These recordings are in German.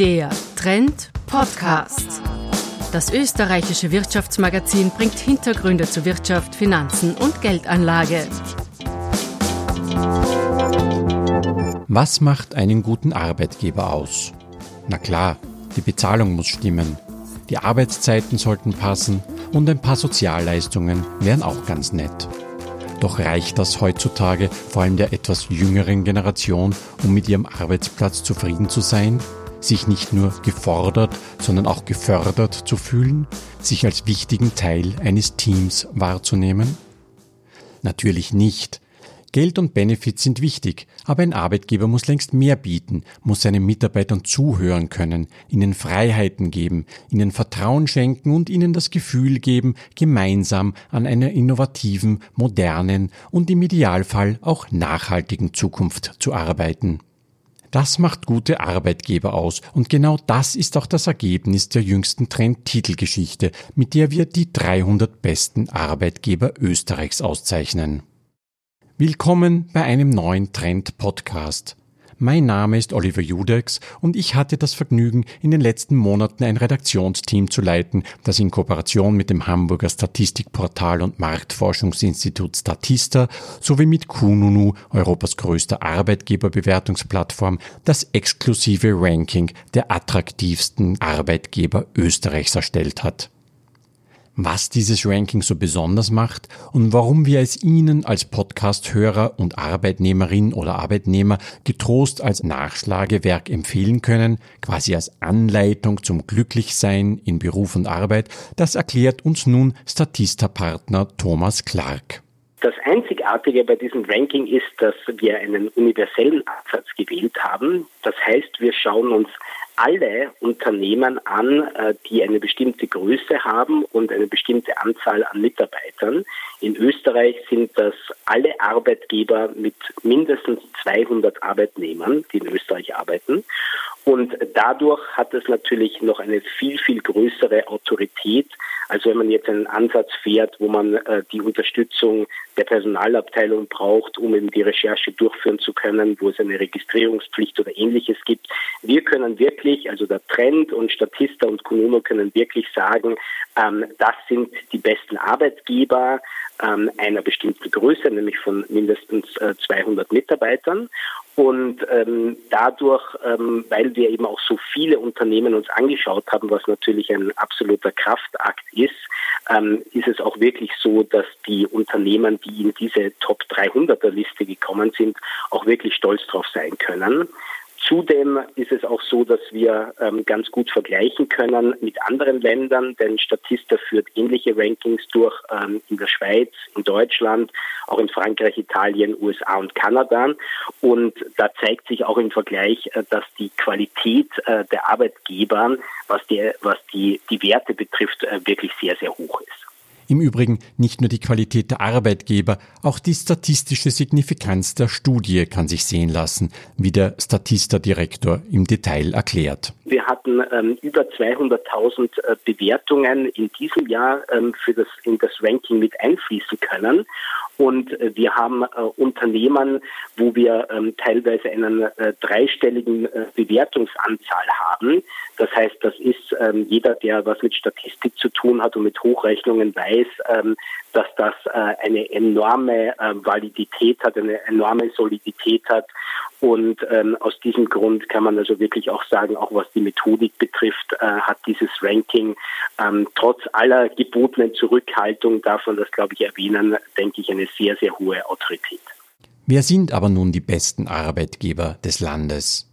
Der Trend Podcast. Das österreichische Wirtschaftsmagazin bringt Hintergründe zu Wirtschaft, Finanzen und Geldanlage. Was macht einen guten Arbeitgeber aus? Na klar, die Bezahlung muss stimmen, die Arbeitszeiten sollten passen und ein paar Sozialleistungen wären auch ganz nett. Doch reicht das heutzutage vor allem der etwas jüngeren Generation, um mit ihrem Arbeitsplatz zufrieden zu sein, sich nicht nur gefordert, sondern auch gefördert zu fühlen, sich als wichtigen Teil eines Teams wahrzunehmen? Natürlich nicht. Geld und Benefits sind wichtig, aber ein Arbeitgeber muss längst mehr bieten, muss seinen Mitarbeitern zuhören können, ihnen Freiheiten geben, ihnen Vertrauen schenken und ihnen das Gefühl geben, gemeinsam an einer innovativen, modernen und im Idealfall auch nachhaltigen Zukunft zu arbeiten. Das macht gute Arbeitgeber aus und genau das ist auch das Ergebnis der jüngsten Trend-Titelgeschichte, mit der wir die 300 besten Arbeitgeber Österreichs auszeichnen. Willkommen bei einem neuen Trend-Podcast. Mein Name ist Oliver Judex und ich hatte das Vergnügen, in den letzten Monaten ein Redaktionsteam zu leiten, das in Kooperation mit dem Hamburger Statistikportal und Marktforschungsinstitut Statista sowie mit Kununu, Europas größter Arbeitgeberbewertungsplattform, das exklusive Ranking der attraktivsten Arbeitgeber Österreichs erstellt hat was dieses Ranking so besonders macht und warum wir es Ihnen als Podcast-Hörer und Arbeitnehmerin oder Arbeitnehmer getrost als Nachschlagewerk empfehlen können, quasi als Anleitung zum Glücklichsein in Beruf und Arbeit, das erklärt uns nun Statista-Partner Thomas Clark. Das Einzigartige bei diesem Ranking ist, dass wir einen universellen Ansatz gewählt haben. Das heißt, wir schauen uns alle Unternehmen an, äh, die eine bestimmte Größe haben und eine bestimmte Anzahl an Mitarbeitern. In Österreich sind das alle Arbeitgeber mit mindestens 200 Arbeitnehmern, die in Österreich arbeiten. Und dadurch hat es natürlich noch eine viel, viel größere Autorität, als wenn man jetzt einen Ansatz fährt, wo man äh, die Unterstützung der Personalabteilung braucht, um eben die Recherche durchführen zu können, wo es eine Registrierungspflicht oder ähnliches gibt. Wir können wirklich, also der Trend und Statista und Konuno können wirklich sagen, ähm, das sind die besten Arbeitgeber ähm, einer bestimmten Größe, nämlich von mindestens äh, 200 Mitarbeitern. Und ähm, dadurch, ähm, weil wir eben auch so viele Unternehmen uns angeschaut haben, was natürlich ein absoluter Kraftakt ist, ähm, ist es auch wirklich so, dass die Unternehmen, die in diese Top 300er Liste gekommen sind, auch wirklich stolz drauf sein können. Zudem ist es auch so, dass wir ähm, ganz gut vergleichen können mit anderen Ländern, denn Statista führt ähnliche Rankings durch ähm, in der Schweiz, in Deutschland, auch in Frankreich, Italien, USA und Kanada. Und da zeigt sich auch im Vergleich, äh, dass die Qualität äh, der Arbeitgeber, was die, was die, die Werte betrifft, äh, wirklich sehr, sehr hoch ist. Im Übrigen nicht nur die Qualität der Arbeitgeber, auch die statistische Signifikanz der Studie kann sich sehen lassen, wie der Statista-Direktor im Detail erklärt. Wir hatten ähm, über 200.000 äh, Bewertungen in diesem Jahr ähm, für das, in das Ranking mit einfließen können. Und äh, wir haben äh, Unternehmen, wo wir ähm, teilweise einen äh, dreistelligen äh, Bewertungsanzahl haben. Das heißt, das ist ähm, jeder, der was mit Statistik zu tun hat und mit Hochrechnungen weiß, ähm, dass das äh, eine enorme äh, Validität hat, eine enorme Solidität hat. Und ähm, aus diesem Grund kann man also wirklich auch sagen, auch was die Methodik betrifft, äh, hat dieses Ranking ähm, trotz aller gebotenen Zurückhaltung, darf man das, glaube ich, erwähnen, denke ich, eine sehr, sehr hohe Autorität. Wer sind aber nun die besten Arbeitgeber des Landes?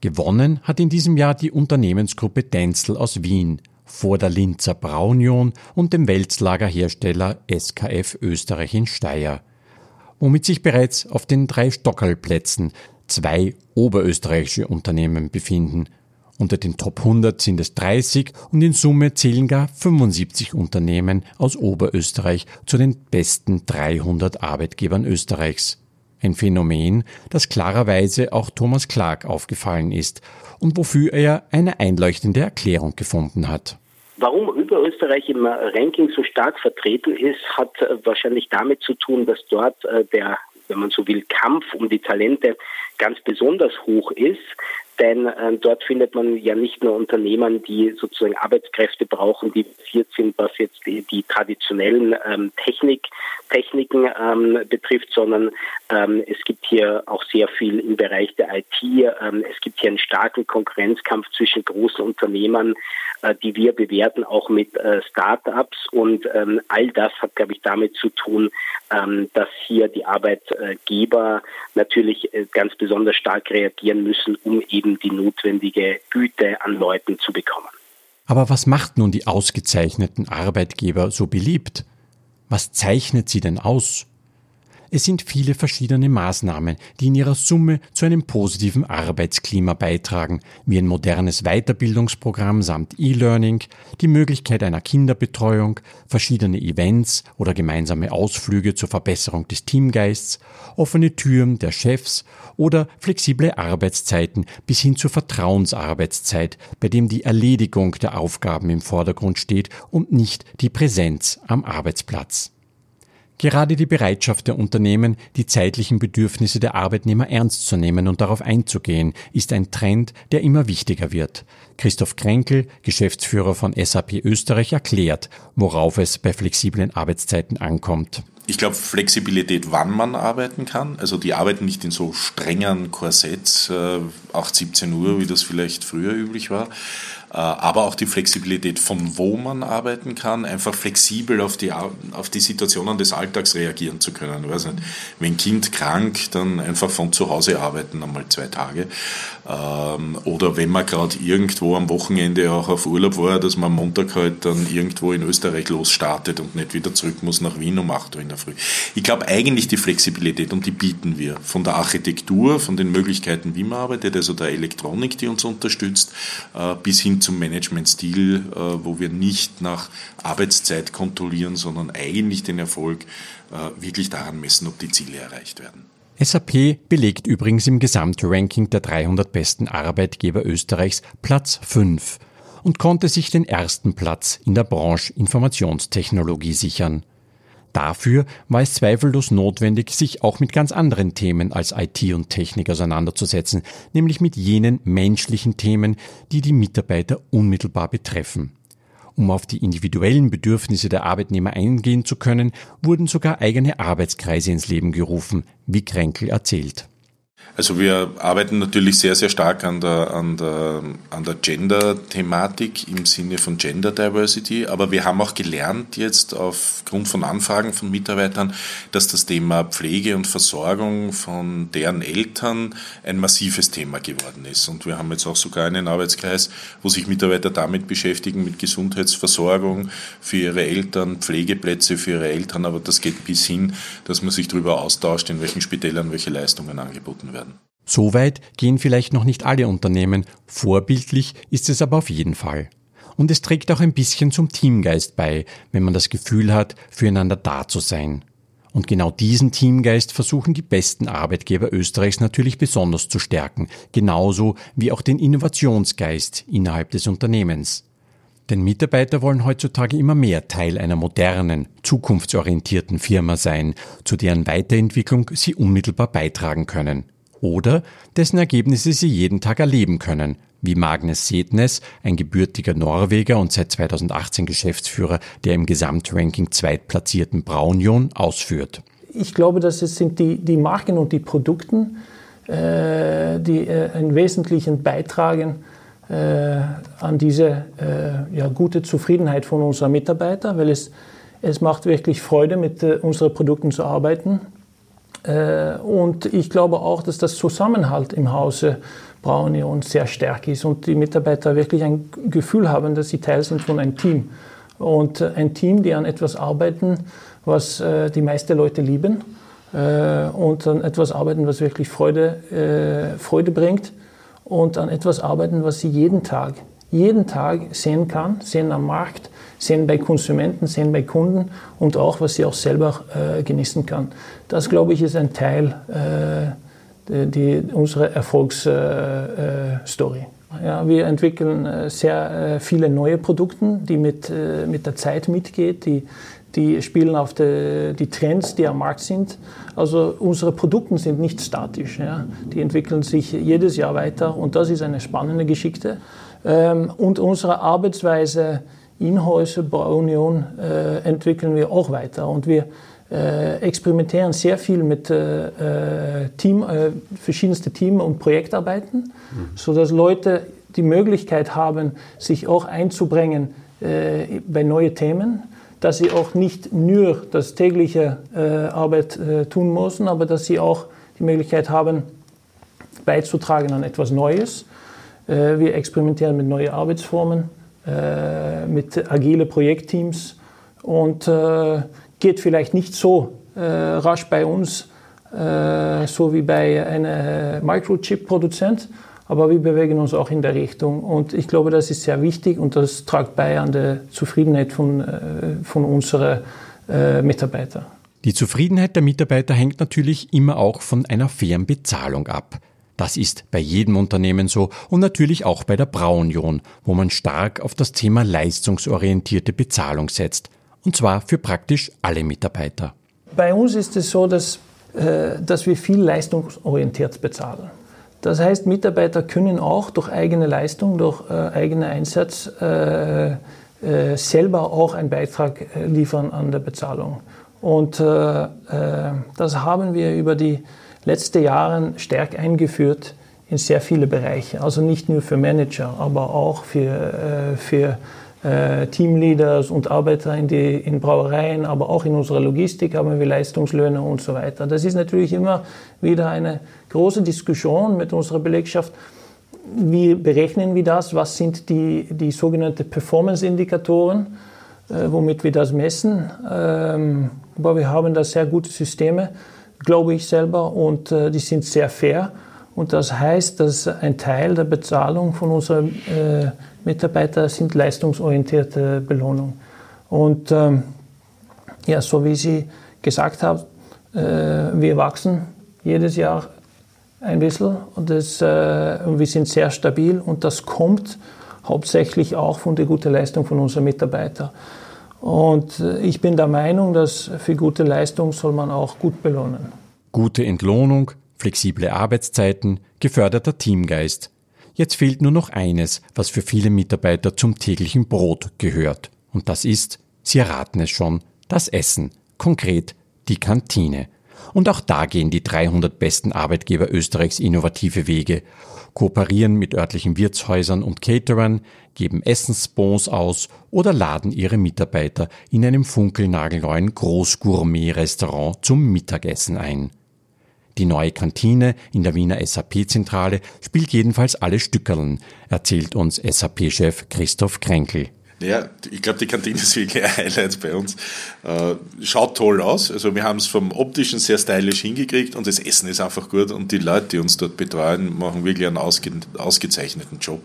Gewonnen hat in diesem Jahr die Unternehmensgruppe Denzel aus Wien vor der Linzer Braunion und dem Welslagerhersteller SKF Österreich in Steyr, womit sich bereits auf den drei Stockerlplätzen zwei oberösterreichische Unternehmen befinden. Unter den Top 100 sind es 30 und in Summe zählen gar 75 Unternehmen aus Oberösterreich zu den besten 300 Arbeitgebern Österreichs. Ein Phänomen, das klarerweise auch Thomas Clark aufgefallen ist und wofür er eine einleuchtende Erklärung gefunden hat. Warum Oberösterreich im Ranking so stark vertreten ist, hat äh, wahrscheinlich damit zu tun, dass dort äh, der wenn man so will, Kampf um die Talente ganz besonders hoch ist. Denn äh, dort findet man ja nicht nur Unternehmen, die sozusagen Arbeitskräfte brauchen, die basiert sind, was jetzt die, die traditionellen ähm, Technik, Techniken ähm, betrifft, sondern ähm, es gibt hier auch sehr viel im Bereich der IT. Ähm, es gibt hier einen starken Konkurrenzkampf zwischen großen Unternehmen, äh, die wir bewerten, auch mit äh, Start-ups. Und ähm, all das hat, glaube ich, damit zu tun, ähm, dass hier die Arbeitgeber natürlich äh, ganz besonders stark reagieren müssen, um eben eben die notwendige Güte an Leuten zu bekommen. Aber was macht nun die ausgezeichneten Arbeitgeber so beliebt? Was zeichnet sie denn aus? Es sind viele verschiedene Maßnahmen, die in ihrer Summe zu einem positiven Arbeitsklima beitragen, wie ein modernes Weiterbildungsprogramm samt E-Learning, die Möglichkeit einer Kinderbetreuung, verschiedene Events oder gemeinsame Ausflüge zur Verbesserung des Teamgeists, offene Türen der Chefs oder flexible Arbeitszeiten bis hin zur Vertrauensarbeitszeit, bei dem die Erledigung der Aufgaben im Vordergrund steht und nicht die Präsenz am Arbeitsplatz. Gerade die Bereitschaft der Unternehmen, die zeitlichen Bedürfnisse der Arbeitnehmer ernst zu nehmen und darauf einzugehen, ist ein Trend, der immer wichtiger wird. Christoph Kränkel, Geschäftsführer von SAP Österreich, erklärt, worauf es bei flexiblen Arbeitszeiten ankommt. Ich glaube, Flexibilität, wann man arbeiten kann. Also die arbeiten nicht in so strengen Korsetts, äh, 8, 17 Uhr, wie das vielleicht früher üblich war, äh, aber auch die Flexibilität, von wo man arbeiten kann, einfach flexibel auf die, auf die Situationen des Alltags reagieren zu können. Ich weiß nicht, wenn Kind krank, dann einfach von zu Hause arbeiten, einmal zwei Tage. Ähm, oder wenn man gerade irgendwo am Wochenende auch auf Urlaub war, dass man am Montag halt dann irgendwo in Österreich losstartet und nicht wieder zurück muss nach Wien um 8 Uhr in der Früh. Ich glaube eigentlich die Flexibilität und die bieten wir von der Architektur, von den Möglichkeiten, wie man arbeitet, also der Elektronik, die uns unterstützt, äh, bis hin zum Managementstil, äh, wo wir nicht nach Arbeitszeit kontrollieren, sondern eigentlich den Erfolg äh, wirklich daran messen, ob die Ziele erreicht werden. SAP belegt übrigens im Gesamtranking der 300 besten Arbeitgeber Österreichs Platz 5 und konnte sich den ersten Platz in der Branche Informationstechnologie sichern. Dafür war es zweifellos notwendig, sich auch mit ganz anderen Themen als IT und Technik auseinanderzusetzen, nämlich mit jenen menschlichen Themen, die die Mitarbeiter unmittelbar betreffen. Um auf die individuellen Bedürfnisse der Arbeitnehmer eingehen zu können, wurden sogar eigene Arbeitskreise ins Leben gerufen, wie Kränkel erzählt. Also wir arbeiten natürlich sehr, sehr stark an der, an der, an der Gender-Thematik im Sinne von Gender Diversity, aber wir haben auch gelernt jetzt aufgrund von Anfragen von Mitarbeitern, dass das Thema Pflege und Versorgung von deren Eltern ein massives Thema geworden ist. Und wir haben jetzt auch sogar einen Arbeitskreis, wo sich Mitarbeiter damit beschäftigen, mit Gesundheitsversorgung für ihre Eltern, Pflegeplätze für ihre Eltern, aber das geht bis hin, dass man sich darüber austauscht, in welchen Spitälern welche Leistungen angeboten werden werden. Soweit gehen vielleicht noch nicht alle Unternehmen, vorbildlich ist es aber auf jeden Fall. Und es trägt auch ein bisschen zum Teamgeist bei, wenn man das Gefühl hat, füreinander da zu sein. Und genau diesen Teamgeist versuchen die besten Arbeitgeber Österreichs natürlich besonders zu stärken, genauso wie auch den Innovationsgeist innerhalb des Unternehmens. Denn Mitarbeiter wollen heutzutage immer mehr Teil einer modernen, zukunftsorientierten Firma sein, zu deren Weiterentwicklung sie unmittelbar beitragen können. Oder dessen Ergebnisse sie jeden Tag erleben können, wie Magnus Setnes, ein gebürtiger Norweger und seit 2018 Geschäftsführer der im Gesamtranking zweitplatzierten Braunion, ausführt. Ich glaube, dass es sind die, die Marken und die Produkten, äh, die äh, einen wesentlichen beitragen äh, an diese äh, ja, gute Zufriedenheit von unseren Mitarbeitern, weil es, es macht wirklich Freude, mit äh, unseren Produkten zu arbeiten. Und ich glaube auch, dass das Zusammenhalt im Hause Braunion sehr stark ist und die Mitarbeiter wirklich ein Gefühl haben, dass sie Teil sind von einem Team. Und ein Team, die an etwas arbeiten, was die meisten Leute lieben und an etwas arbeiten, was wirklich Freude, Freude bringt und an etwas arbeiten, was sie jeden Tag, jeden Tag sehen kann, sehen am Markt, sehen bei Konsumenten, sehen bei Kunden und auch, was sie auch selber äh, genießen kann. Das, glaube ich, ist ein Teil äh, unserer Erfolgsstory. Äh, äh ja, wir entwickeln äh, sehr viele neue Produkte, die mit, mit der Zeit mitgehen, die, die spielen auf die, die, Trends, die am Markt sind. Also unsere Produkte sind nicht statisch. Ja. Die entwickeln sich jedes Jahr weiter und das ist eine spannende Geschichte. Ähm, und unsere Arbeitsweise in Häuser Union äh, entwickeln wir auch weiter. Und wir äh, experimentieren sehr viel mit äh, äh Team, äh, verschiedensten Team- und Projektarbeiten, mhm. sodass Leute die Möglichkeit haben, sich auch einzubringen äh, bei neuen Themen dass sie auch nicht nur das tägliche äh, Arbeit äh, tun müssen, aber dass sie auch die Möglichkeit haben, beizutragen an etwas Neues. Wir experimentieren mit neuen Arbeitsformen, äh, mit agile Projektteams und äh, geht vielleicht nicht so äh, rasch bei uns, so wie bei einem Microchip-Produzent, aber wir bewegen uns auch in der Richtung. Und ich glaube, das ist sehr wichtig und das tragt bei an der Zufriedenheit von, äh, von unseren äh, Mitarbeitern. Die Zufriedenheit der Mitarbeiter hängt natürlich immer auch von einer fairen Bezahlung ab. Das ist bei jedem Unternehmen so und natürlich auch bei der Braunion, wo man stark auf das Thema leistungsorientierte Bezahlung setzt. Und zwar für praktisch alle Mitarbeiter. Bei uns ist es so, dass, äh, dass wir viel leistungsorientiert bezahlen. Das heißt, Mitarbeiter können auch durch eigene Leistung, durch äh, eigenen Einsatz äh, äh, selber auch einen Beitrag äh, liefern an der Bezahlung. Und äh, das haben wir über die letzten Jahre stark eingeführt in sehr viele Bereiche. Also nicht nur für Manager, aber auch für, für äh, Teamleaders und Arbeiter in, die, in Brauereien, aber auch in unserer Logistik haben wir Leistungslöhne und so weiter. Das ist natürlich immer wieder eine große Diskussion mit unserer Belegschaft. Wie berechnen wir das? Was sind die, die sogenannten Performance-Indikatoren, äh, womit wir das messen? Ähm, aber wir haben da sehr gute Systeme, glaube ich selber, und äh, die sind sehr fair. Und das heißt, dass ein Teil der Bezahlung von unseren äh, Mitarbeitern sind leistungsorientierte Belohnung. Und ähm, ja, so wie Sie gesagt haben, äh, wir wachsen jedes Jahr ein bisschen und, das, äh, und wir sind sehr stabil und das kommt hauptsächlich auch von der guten Leistung von unseren Mitarbeitern. Und äh, ich bin der Meinung, dass für gute Leistung soll man auch gut belohnen. Gute Entlohnung, flexible Arbeitszeiten, geförderter Teamgeist. Jetzt fehlt nur noch eines, was für viele Mitarbeiter zum täglichen Brot gehört. Und das ist, Sie erraten es schon, das Essen. Konkret die Kantine. Und auch da gehen die 300 besten Arbeitgeber Österreichs innovative Wege, kooperieren mit örtlichen Wirtshäusern und Caterern, geben Essensbons aus oder laden ihre Mitarbeiter in einem funkelnagelneuen Großgourmet-Restaurant zum Mittagessen ein. Die neue Kantine in der Wiener SAP-Zentrale spielt jedenfalls alle Stückerln, erzählt uns SAP-Chef Christoph Kränkel. Ja, ich glaube, die Kantine ist wirklich ein Highlight bei uns. Äh, schaut toll aus. Also wir haben es vom optischen sehr stylisch hingekriegt und das Essen ist einfach gut und die Leute, die uns dort betreuen, machen wirklich einen ausge ausgezeichneten Job.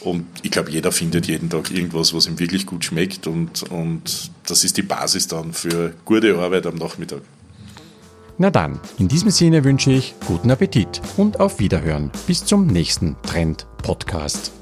Und ich glaube, jeder findet jeden Tag irgendwas, was ihm wirklich gut schmeckt und, und das ist die Basis dann für gute Arbeit am Nachmittag. Na dann, in diesem Sinne wünsche ich guten Appetit und auf Wiederhören. Bis zum nächsten Trend Podcast.